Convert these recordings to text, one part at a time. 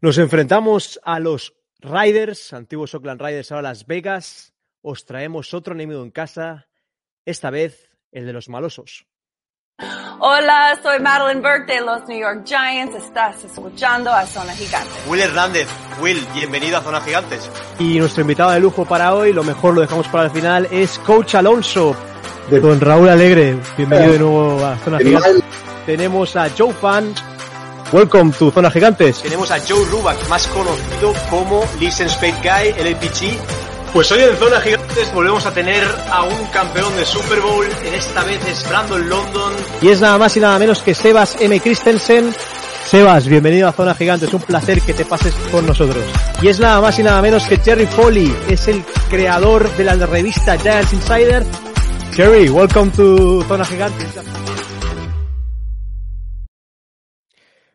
Nos enfrentamos a los Riders, antiguos Oakland Riders, ahora Las Vegas. Os traemos otro enemigo en casa, esta vez el de los malosos. Hola, soy Madeline Burke de los New York Giants. Estás escuchando a Zona Gigante. Will Hernández, Will, bienvenido a Zona Gigantes. Y nuestro invitado de lujo para hoy, lo mejor lo dejamos para el final, es Coach Alonso, de con Raúl Alegre. Bienvenido de nuevo a Zona Gigantes. Tenemos a Joe Fan. Welcome to Zona Gigantes. Tenemos a Joe Ruback, más conocido como Listen Spade Guy, LPG. Pues hoy en Zona Gigantes volvemos a tener a un campeón de Super Bowl, en esta vez es Brandon London. Y es nada más y nada menos que Sebas M. Christensen. Sebas, bienvenido a Zona Gigantes, un placer que te pases con nosotros. Y es nada más y nada menos que Jerry Foley, es el creador de la revista Giants Insider. Jerry, welcome to Zona Gigantes.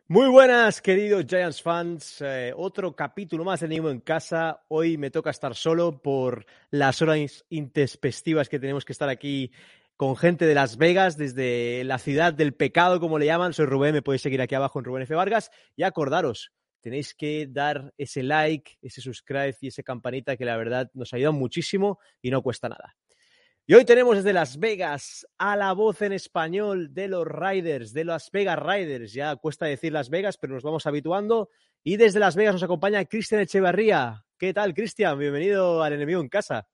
Muy buenas, queridos Giants fans. Eh, otro capítulo más de Nimo en casa. Hoy me toca estar solo por las horas intempestivas que tenemos que estar aquí con gente de Las Vegas, desde la ciudad del pecado, como le llaman. Soy Rubén, me podéis seguir aquí abajo en Rubén F. Vargas. Y acordaros, tenéis que dar ese like, ese subscribe y ese campanita que la verdad nos ayuda muchísimo y no cuesta nada. Y hoy tenemos desde Las Vegas a la voz en español de los Riders, de Las Vegas Riders. Ya cuesta decir Las Vegas, pero nos vamos habituando. Y desde Las Vegas nos acompaña Cristian Echevarría. ¿Qué tal, Cristian? Bienvenido al enemigo en casa.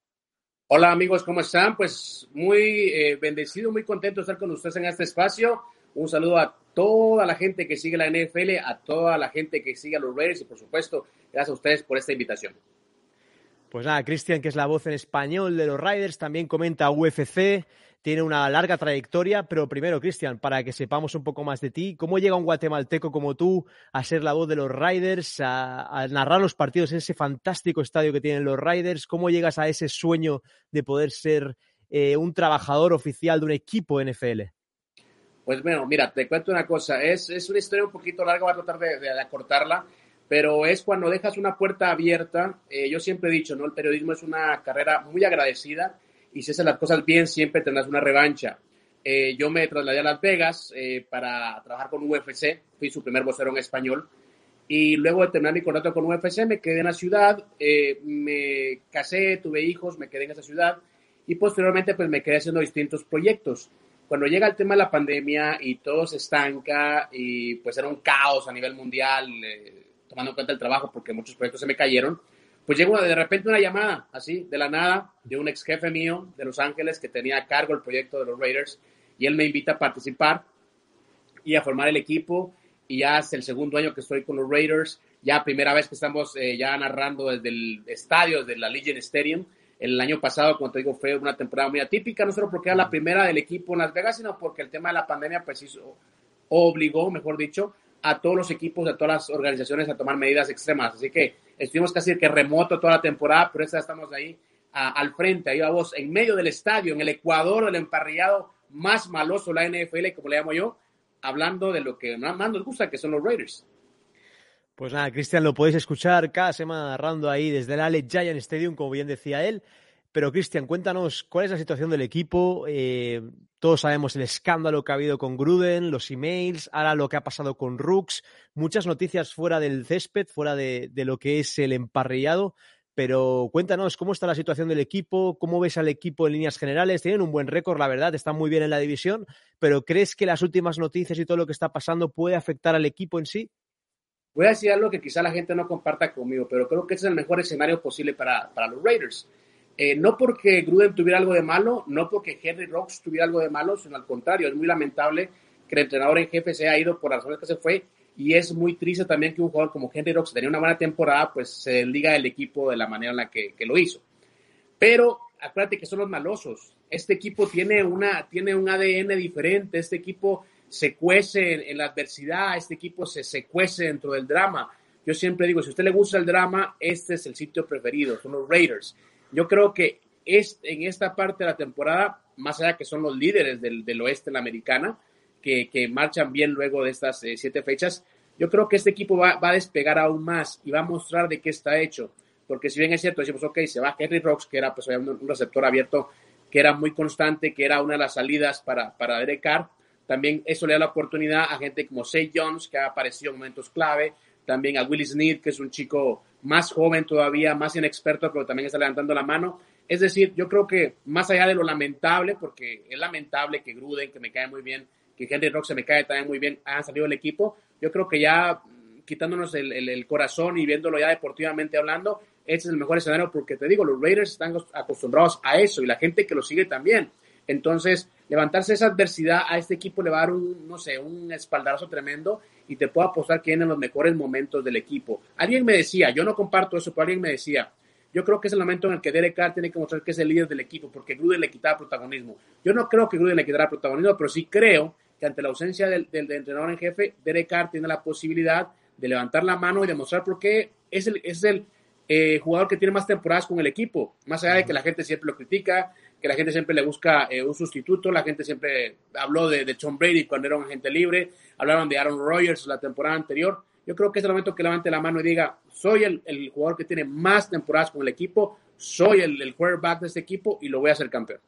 Hola amigos, ¿cómo están? Pues muy eh, bendecido, muy contento de estar con ustedes en este espacio. Un saludo a toda la gente que sigue la NFL, a toda la gente que sigue a los Raiders y por supuesto, gracias a ustedes por esta invitación. Pues nada, Cristian, que es la voz en español de los Riders, también comenta UFC, tiene una larga trayectoria, pero primero, Cristian, para que sepamos un poco más de ti, ¿cómo llega un guatemalteco como tú a ser la voz de los Riders, a, narrar los partidos en ese fantástico estadio que tienen los Riders? ¿Cómo llegas a ese sueño de poder ser eh, un trabajador oficial de un equipo NFL? Pues bueno, mira, te cuento una cosa, es, una historia un poquito larga, voy a tratar de acortarla pero es cuando dejas una puerta abierta. Eh, yo siempre he dicho, ¿no? El periodismo es una carrera muy agradecida y si haces las cosas bien, siempre tendrás una revancha. Eh, yo me trasladé a Las Vegas eh, para trabajar con UFC, fui su primer vocero en español. Y luego de terminar mi contrato con UFC, me quedé en la ciudad, me casé, tuve hijos, me quedé en esa ciudad y posteriormente pues me quedé haciendo distintos proyectos. Cuando llega el tema de la pandemia y todo se estanca y pues era un caos a nivel mundial, tomando en cuenta el trabajo porque muchos proyectos se me cayeron, pues llegó de repente una llamada así, de la nada, de un ex jefe mío de Los Ángeles que tenía a cargo el proyecto de los Raiders y él me invita a participar y a formar el equipo y ya es el segundo año que estoy con los Raiders, ya primera vez que estamos eh, ya narrando desde el estadio, de la Legion Stadium. El año pasado, como te digo, fue una temporada muy atípica, no solo porque era la primera del equipo en Las Vegas, sino porque el tema de la pandemia pues hizo, obligó, mejor dicho, a todos los equipos, a todas las organizaciones a tomar medidas extremas. Así que estuvimos casi que remoto toda la temporada, pero esta estamos ahí al frente, ahí a vos, en medio del estadio, en el Ecuador, el emparrillado más maloso, la NFL, como le llamo yo, hablando de lo que más nos gusta, que son los Raiders. Pues nada, Cristian, lo podéis escuchar cada semana narrando ahí desde el Ale Giant Stadium, como bien decía él. Pero, Cristian, cuéntanos cuál es la situación del equipo. Eh, todos sabemos el escándalo que ha habido con Gruden, los emails, ahora lo que ha pasado con Rooks, muchas noticias fuera del césped, fuera de, lo que es el emparrillado. Pero cuéntanos cómo está la situación del equipo, cómo ves al equipo en líneas generales. Tienen un buen récord, la verdad, están muy bien en la división, pero ¿crees que las últimas noticias y todo lo que está pasando puede afectar al equipo en sí? Voy a decir algo que quizá la gente no comparta conmigo, pero creo que ese es el mejor escenario posible para, para los Raiders. Eh, no porque Gruden tuviera algo de malo, no porque Henry Rocks tuviera algo de malo, sino al contrario, es muy lamentable que el entrenador en jefe se haya ido por razones que se fue y es muy triste también que un jugador como Henry Rocks tenía una buena temporada, pues se desliga del equipo de la manera en la que, lo hizo. Pero acuérdate que son los malosos. Este equipo tiene, una, tiene un ADN diferente, este equipo se cuece en, la adversidad, este equipo se, se cuece dentro del drama. Yo siempre digo, si a usted le gusta el drama, este es el sitio preferido, son los Raiders. Yo creo que es, en esta parte de la temporada, más allá que son los líderes del, oeste en la americana, que, marchan bien luego de estas eh, siete fechas, yo creo que este equipo va, a despegar aún más y va a mostrar de qué está hecho. Porque si bien es cierto, decimos, ok, se va Henry Rocks, que era pues, un, receptor abierto, que era muy constante, que era una de las salidas para, para Derek Carr, también eso le da la oportunidad a gente como Say Jones, que ha aparecido en momentos clave, también a Willie Sneed, que es un chico más joven todavía, más inexperto, pero también está levantando la mano. Es decir, yo creo que más allá de lo lamentable, porque es lamentable que Gruden, que me cae muy bien, que Henry Rock se me cae también muy bien, han salido del equipo, yo creo que ya mm, quitándonos el, el, corazón y viéndolo ya deportivamente hablando, este es el mejor escenario porque te digo, los Raiders están acostumbrados a eso y la gente que lo sigue también. Entonces, levantarse esa adversidad a este equipo le va a dar un, no sé, un espaldarazo tremendo y te puedo apostar que vienen los mejores momentos del equipo. Alguien me decía, yo no comparto eso, pero alguien me decía, yo creo que es el momento en el que Derek Carr tiene que mostrar que es el líder del equipo porque Gruden le quitaba protagonismo. Yo no creo que Gruden le quitara protagonismo, pero sí creo que ante la ausencia del, entrenador en jefe, Derek Carr tiene la posibilidad de levantar la mano y demostrar por qué es el, es el eh, jugador que tiene más temporadas con el equipo, más allá de que la gente siempre lo critica, que la gente siempre le busca eh, un sustituto, la gente siempre habló de, de, Tom Brady cuando era un agente libre, hablaron de Aaron Rodgers la temporada anterior. Yo creo que es el momento que levante la mano y diga, soy el, el jugador que tiene más temporadas con el equipo, soy el, el quarterback de este equipo y lo voy a hacer campeón.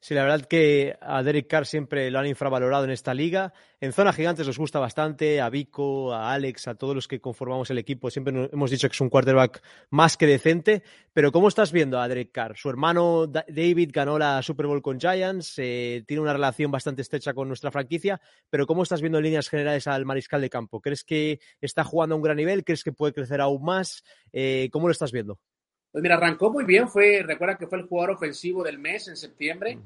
Sí, la verdad que a Derek Carr siempre lo han infravalorado en esta liga. En zona gigantes nos gusta bastante, a Vico, a Alex, a todos los que conformamos el equipo. Siempre hemos dicho que es un quarterback más que decente. Pero ¿cómo estás viendo a Derek Carr? Su hermano David ganó la Super Bowl con Giants, eh, tiene una relación bastante estrecha con nuestra franquicia. Pero ¿cómo estás viendo en líneas generales al mariscal de campo? ¿Crees que está jugando a un gran nivel? ¿Crees que puede crecer aún más? Eh, ¿Cómo lo estás viendo? Pues mira, arrancó muy bien, fue, recuerda que fue el jugador ofensivo del mes en septiembre,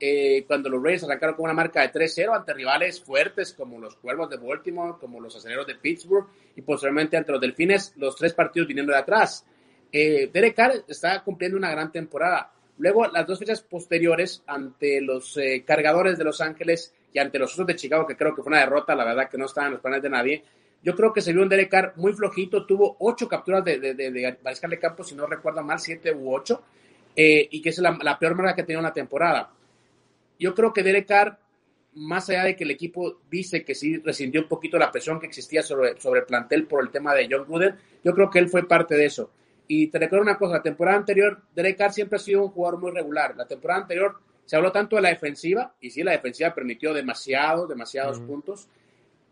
eh, cuando los Rays arrancaron con una marca de 3-0 ante rivales fuertes como los Cuervos de Baltimore, como los Aceleros de Pittsburgh y posteriormente ante los Delfines, los tres partidos viniendo de atrás. Eh, Derek Carr está cumpliendo una gran temporada. Luego, las dos fechas posteriores ante los eh, cargadores de Los Ángeles y ante los otros de Chicago, que creo que fue una derrota, la verdad que no estaban en los planes de nadie, yo creo que se vio un Derek Carr muy flojito, tuvo ocho capturas de, de, de, de mariscal de campo, si no recuerdo mal, siete u ocho, eh, y que es la, peor marca que tenía una temporada. Yo creo que Derek Carr, más allá de que el equipo dice que sí resintió un poquito la presión que existía sobre, sobre el plantel por el tema de John Gruden, yo creo que él fue parte de eso. Y te recuerdo una cosa, la temporada anterior, Derek Carr siempre ha sido un jugador muy regular. La temporada anterior se habló tanto de la defensiva, y sí, la defensiva permitió demasiado, demasiados puntos,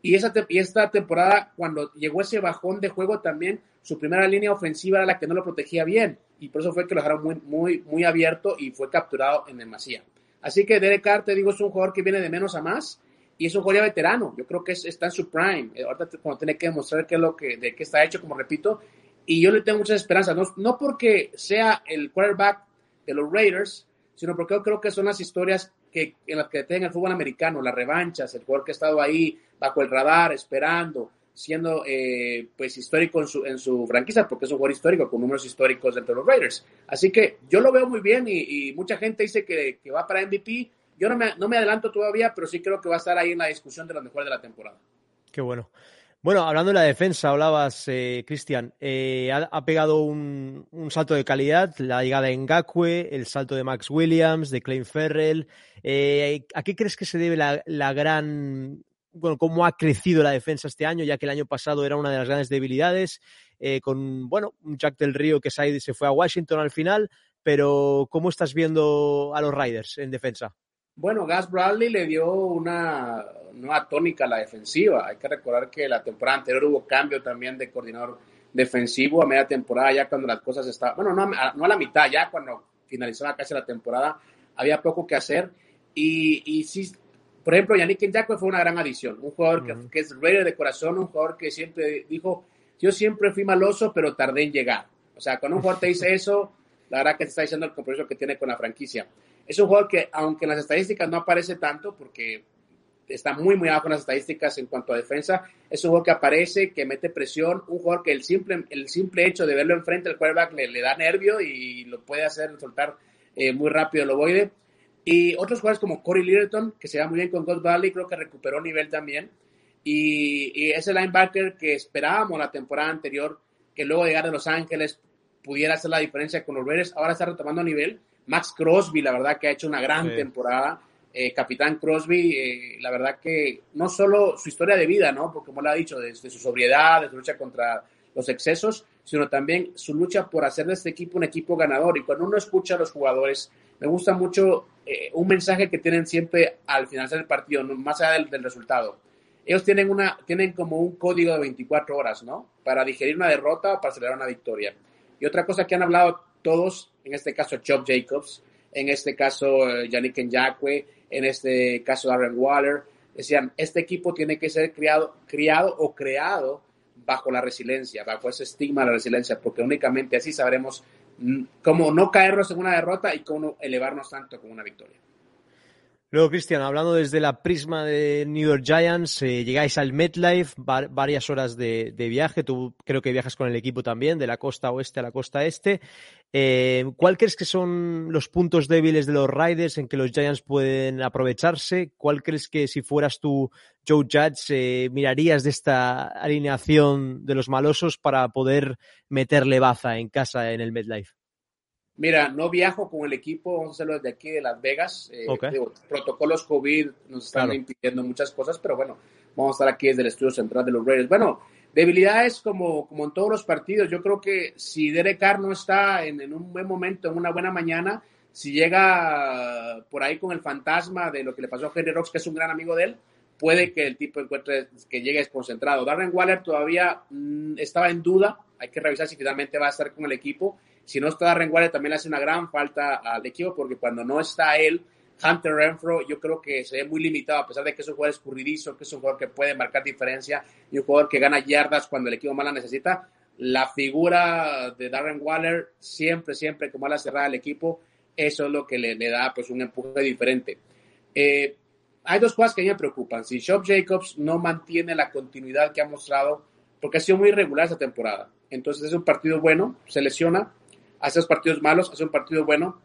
y, esa esta temporada, cuando llegó ese bajón de juego también, su primera línea ofensiva era la que no lo protegía bien. Y por eso fue que lo dejaron muy, muy, abierto y fue capturado en demasía. Así que Derek Carr, te digo, es un jugador que viene de menos a más y es un jugador veterano. Yo creo que está en su prime. Eh, ahorita cuando tiene que demostrar qué es lo que, de qué está hecho, como repito. Y yo le tengo muchas esperanzas. No, no porque sea el quarterback de los Raiders, sino porque yo creo que son las historias que, en las que tenga el fútbol americano, las revanchas, el jugador que ha estado ahí bajo el radar, esperando, siendo eh, pues histórico en su, en franquicia, porque es un jugador histórico con números históricos dentro de los Raiders. Así que yo lo veo muy bien y, mucha gente dice que, que, va para MVP. Yo no me, no me adelanto todavía, pero sí creo que va a estar ahí en la discusión de los mejores de la temporada. Qué bueno. Bueno, hablando de la defensa, hablabas, eh, Cristian, eh, ha, pegado un, salto de calidad, la llegada de Ngakwe, el salto de Max Williams, de Klein Ferrell. Eh, ¿A qué crees que se debe la, gran, bueno, cómo ha crecido la defensa este año, ya que el año pasado era una de las grandes debilidades, con, bueno, un Jack del Río que se fue a Washington al final, pero ¿cómo estás viendo a los Riders en defensa? Bueno, Gas Bradley le dio una nueva tónica a la defensiva. Hay que recordar que la temporada anterior hubo cambio también de coordinador defensivo a media temporada, ya cuando las cosas estaban, bueno, no, no a la mitad, ya cuando finalizaba casi la temporada, había poco que hacer. Y, y sí, por ejemplo, Yannick Njakwe fue una gran adición, un jugador que, que, es rey de corazón, un jugador que siempre dijo, yo siempre fui maloso, pero tardé en llegar. O sea, cuando un jugador te dice eso, la verdad que te está diciendo el compromiso que tiene con la franquicia. Es un jugador que, aunque en las estadísticas no aparece tanto, porque está muy, muy abajo en las estadísticas en cuanto a defensa, es un jugador que aparece, que mete presión, un jugador que el simple, el simple hecho de verlo enfrente al quarterback le, le da nervio y lo puede hacer soltar eh, muy rápido el ovoide. Y otros jugadores como Corey Littleton, que se va muy bien con God Valley, creo que recuperó nivel también. Y, y ese linebacker que esperábamos la temporada anterior, que luego de llegar de Los Ángeles pudiera hacer la diferencia con los Raiders, ahora está retomando nivel Max Crosby, la verdad que ha hecho una gran temporada. Eh, Capitán Crosby, eh, la verdad que no solo su historia de vida, ¿no? Porque como lo ha dicho, desde su sobriedad, de su lucha contra los excesos, sino también su lucha por hacer de este equipo un equipo ganador. Y cuando uno escucha a los jugadores me gusta mucho eh, un mensaje que tienen siempre al finalizar el partido, más allá del, resultado. Ellos tienen, una, tienen como un código de 24 horas, ¿no? Para digerir una derrota o para celebrar una victoria. Y otra cosa que han hablado todos, en este caso Chop Jacobs, en este caso eh, Yannick Nyakwe, en este caso Darren Waller, decían, este equipo tiene que ser criado, criado o creado bajo la resiliencia, bajo ese estigma de la resiliencia, porque únicamente así sabremos mm, cómo no caernos en una derrota y cómo elevarnos tanto como una victoria. Luego, Cristian, hablando desde la prisma de New York Giants, eh, llegáis al MetLife, varias horas de, viaje, tú creo que viajas con el equipo también, de la costa oeste a la costa este. Eh, ¿Cuál crees que son los puntos débiles de los Riders en que los Giants pueden aprovecharse? ¿Cuál crees que si fueras tú, Joe Judge, eh, mirarías de esta alineación de los malosos para poder meterle baza en casa en el MetLife? Mira, no viajo con el equipo, vamos a hacerlo desde aquí de Las Vegas. Eh, protocolos COVID nos están impidiendo muchas cosas, pero bueno, vamos a estar aquí desde el estudio central de los Raiders. Bueno, debilidades como, como en todos los partidos. Yo creo que si Derek Carr no está en, un buen momento, en una buena mañana, si llega por ahí con el fantasma de lo que le pasó a Henry Rocks, que es un gran amigo de él, puede que el tipo encuentre que llegue desconcentrado. Darren Waller todavía mm, estaba en duda, hay que revisar si finalmente va a estar con el equipo si no está Waller, también le hace una gran falta al equipo, porque cuando no está él, Hunter Renfro, yo creo que se ve muy limitado, a pesar de que es un jugador escurridizo, que es un jugador que puede marcar diferencia y un jugador que gana yardas cuando el equipo más la necesita. La figura de Darren Waller, siempre, siempre como la cerrada del equipo, eso es lo que le, da pues un empuje diferente. Eh, hay dos cosas que a me preocupan. Si Shop Jacobs no mantiene la continuidad que ha mostrado, porque ha sido muy irregular esta temporada. Entonces es un partido bueno, se lesiona, hace partidos malos, hace un partido bueno.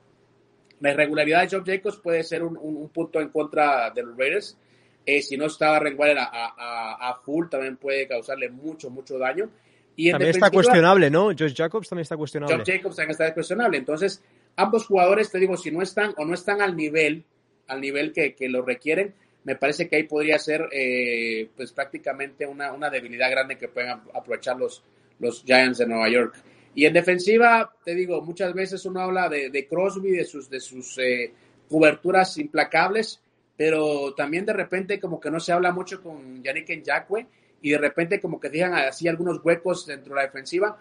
La irregularidad de Joe Jacobs puede ser un, punto en contra de los Raiders. Eh, si no está Renwaller a, a, a, full, también puede causarle mucho, mucho daño. Y también está cuestionable, ¿no? Josh Jacobs también está cuestionable. Josh Jacobs también está cuestionable. Entonces, ambos jugadores, te digo, si no están o no están al nivel, al nivel que, que lo requieren, me parece que ahí podría ser eh, pues prácticamente una, una, debilidad grande que pueden aprovechar los, los Giants de Nueva York. Y en defensiva, te digo, muchas veces uno habla de, de Crosby, de sus, de sus eh, coberturas implacables, pero también de repente como que no se habla mucho con Yannick Nyakwe y de repente como que dejan así algunos huecos dentro de la defensiva,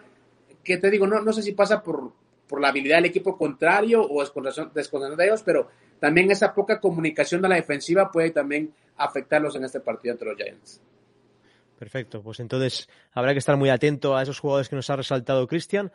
que te digo, no, no sé si pasa por, por la habilidad del equipo contrario o desconcentración de ellos, pero también esa poca comunicación de la defensiva puede también afectarlos en este partido entre los Giants. Perfecto, pues entonces habrá que estar muy atento a esos jugadores que nos ha resaltado Cristian.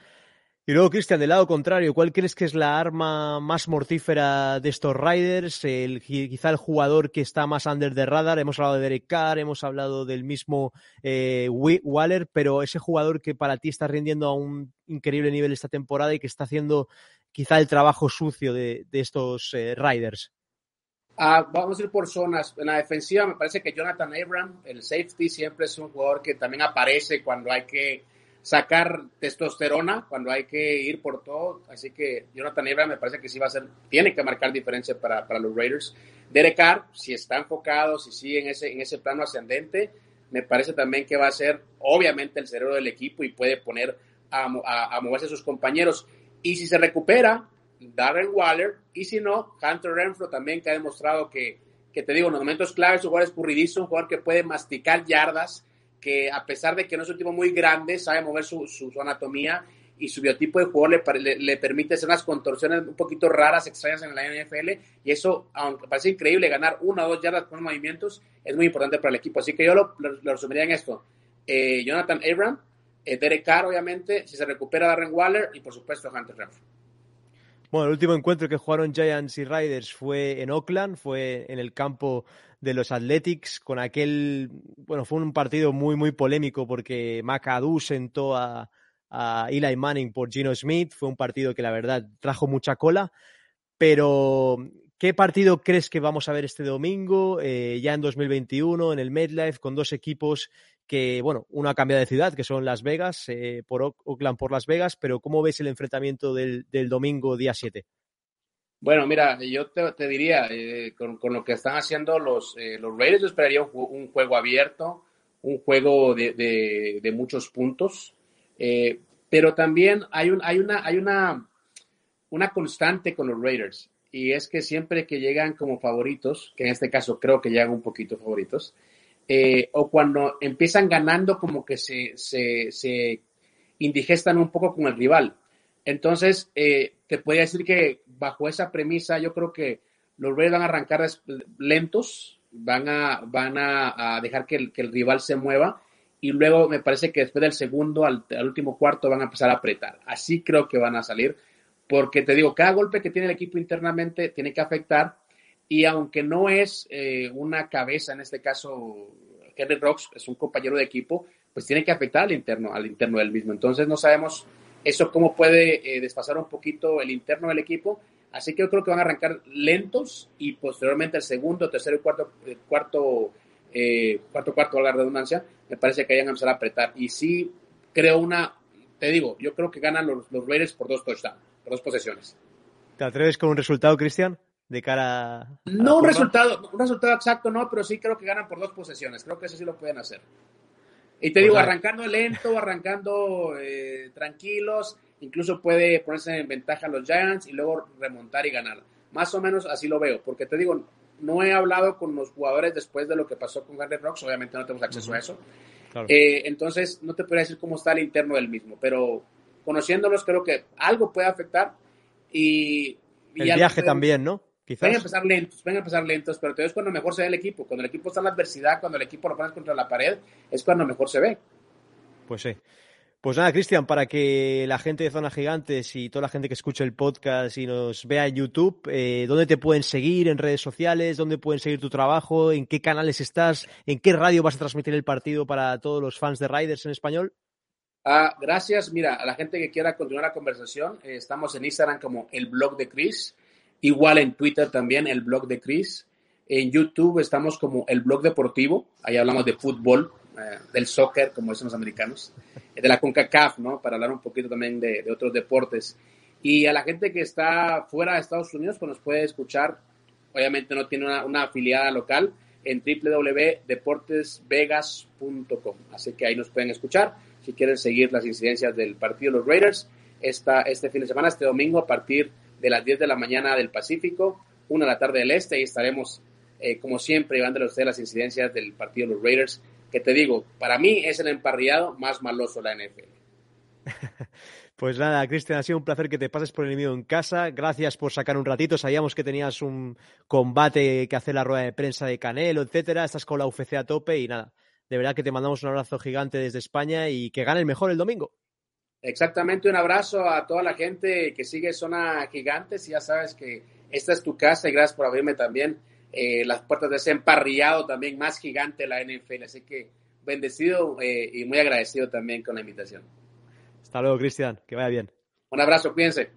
Y luego, Cristian, del lado contrario, ¿cuál crees que es la arma más mortífera de estos Riders? El, quizá el jugador que está más under the radar. Hemos hablado de Derek Carr, hemos hablado del mismo eh, Waller, pero ese jugador que para ti está rindiendo a un increíble nivel esta temporada y que está haciendo quizá el trabajo sucio de, estos eh, Riders. Ah, vamos a ir por zonas. En la defensiva me parece que Jonathan Abram, el safety, siempre es un jugador que también aparece cuando hay que sacar testosterona, cuando hay que ir por todo. Así que Jonathan Abram me parece que sí va a ser, tiene que marcar diferencia para, para los Raiders. Derek Carr, si está enfocado, si sigue en ese, en ese plano ascendente, me parece también que va a ser obviamente el cerebro del equipo y puede poner a, a, a moverse a sus compañeros. Y si se recupera, Darren Waller, y si no, Hunter Renfro también, que ha demostrado que, que te digo, en los momentos claves, un jugador escurridizo, un jugador que puede masticar yardas, que a pesar de que no es un tipo muy grande, sabe mover su, su, anatomía y su biotipo de jugador le, le, permite hacer unas contorsiones un poquito raras, extrañas en la NFL, y eso, aunque parece increíble, ganar una o dos yardas con movimientos, es muy importante para el equipo. Así que yo lo, resumiría en esto. Eh, Jonathan Abram, eh, Derek Carr, obviamente, si se recupera Darren Waller, y por supuesto Hunter Renfro. Bueno, el último encuentro que jugaron Giants y Riders fue en Oakland, fue en el campo de los Athletics, con aquel, bueno, fue un partido muy, muy polémico porque McAdoo sentó a, a Eli Manning por Gino Smith, fue un partido que la verdad trajo mucha cola, pero ¿qué partido crees que vamos a ver este domingo, eh, ya en 2021, en el MedLife, con dos equipos que, bueno, uno ha cambiado de ciudad, que son Las Vegas, eh, por Oakland por Las Vegas, pero ¿cómo ves el enfrentamiento del, domingo día 7? Bueno, mira, yo te, diría, eh, con, lo que están haciendo los, los Raiders, yo esperaría un, juego abierto, un juego de, de, muchos puntos, pero también hay, un, hay, una, hay una, una constante con los Raiders y es que siempre que llegan como favoritos, que en este caso creo que llegan un poquito favoritos, eh, o cuando empiezan ganando como que se, se, se indigestan un poco con el rival. Entonces, eh, te podría decir que bajo esa premisa, yo creo que los Raiders van a arrancar lentos, van a, van a, dejar que el, que el, rival se mueva y luego me parece que después del segundo al, al, último cuarto van a empezar a apretar. Así creo que van a salir, porque te digo, cada golpe que tiene el equipo internamente tiene que afectar y aunque no es eh, una cabeza, en este caso Henry Rocks es un compañero de equipo, pues tiene que afectar al interno, al interno del mismo. Entonces no sabemos eso cómo puede eh, desfasar un poquito el interno del equipo. Así que yo creo que van a arrancar lentos y posteriormente el segundo, tercero y cuarto, el cuarto, eh, cuarto, cuarto, a la redundancia, me parece que vayan a empezar a apretar. Y sí creo una, te digo, yo creo que ganan los, los Raiders por dos touchdowns, por dos posesiones. ¿Te atreves con un resultado, Cristian? de cara a no un resultado un resultado exacto no pero sí creo que ganan por dos posesiones creo que eso sí lo pueden hacer y te digo arrancando lento arrancando eh, tranquilos incluso puede ponerse en ventaja a los Giants y luego remontar y ganar más o menos así lo veo porque te digo no he hablado con los jugadores después de lo que pasó con Gardner Rocks obviamente no tenemos acceso a eso claro. eh, entonces no te podría decir cómo está el interno del mismo pero conociéndolos creo que algo puede afectar y, y el viaje también no Quizás. A empezar lentos, a empezar lentos, pero es cuando mejor se ve el equipo. Cuando el equipo está en la adversidad, cuando el equipo lo pones contra la pared, es cuando mejor se ve. Pues sí. Pues nada, Cristian, para que la gente de Zona Gigantes y toda la gente que escuche el podcast y nos vea en YouTube, eh, ¿dónde te pueden seguir en redes sociales? ¿Dónde pueden seguir tu trabajo? ¿En qué canales estás? ¿En qué radio vas a transmitir el partido para todos los fans de Riders en español? Ah, gracias. Mira, a la gente que quiera continuar la conversación, eh, estamos en Instagram como el blog de Chris. Igual en Twitter también, el blog de Chris. En YouTube estamos como el blog deportivo. Ahí hablamos de fútbol, eh, del soccer, como dicen los americanos, de la CONCACAF, ¿no? Para hablar un poquito también de, de, otros deportes. Y a la gente que está fuera de Estados Unidos, pues nos puede escuchar. Obviamente no tiene una, una afiliada local en www.deportesvegas.com. Así que ahí nos pueden escuchar si quieren seguir las incidencias del partido de los Raiders esta, este fin de semana, este domingo, a partir de las 10 de la mañana del Pacífico, 1 de la tarde del Este, y estaremos, eh, como siempre, llevándole a ustedes las incidencias del partido de los Raiders, que te digo, para mí es el emparrillado más maloso de la NFL. Pues nada, Cristian, ha sido un placer que te pases por el enemigo en casa. Gracias por sacar un ratito. Sabíamos que tenías un combate que hacer la rueda de prensa de Canelo, etcétera. Estás con la UFC a tope y nada. De verdad que te mandamos un abrazo gigante desde España y que gane el mejor el domingo. Exactamente, un abrazo a toda la gente que sigue Zona Gigantes y ya sabes que esta es tu casa y gracias por abrirme también eh, las puertas de ese emparrillado también más gigante de la NFL. Así que bendecido eh, y muy agradecido también con la invitación. Hasta luego, Cristian, que vaya bien. Un abrazo, cuídense.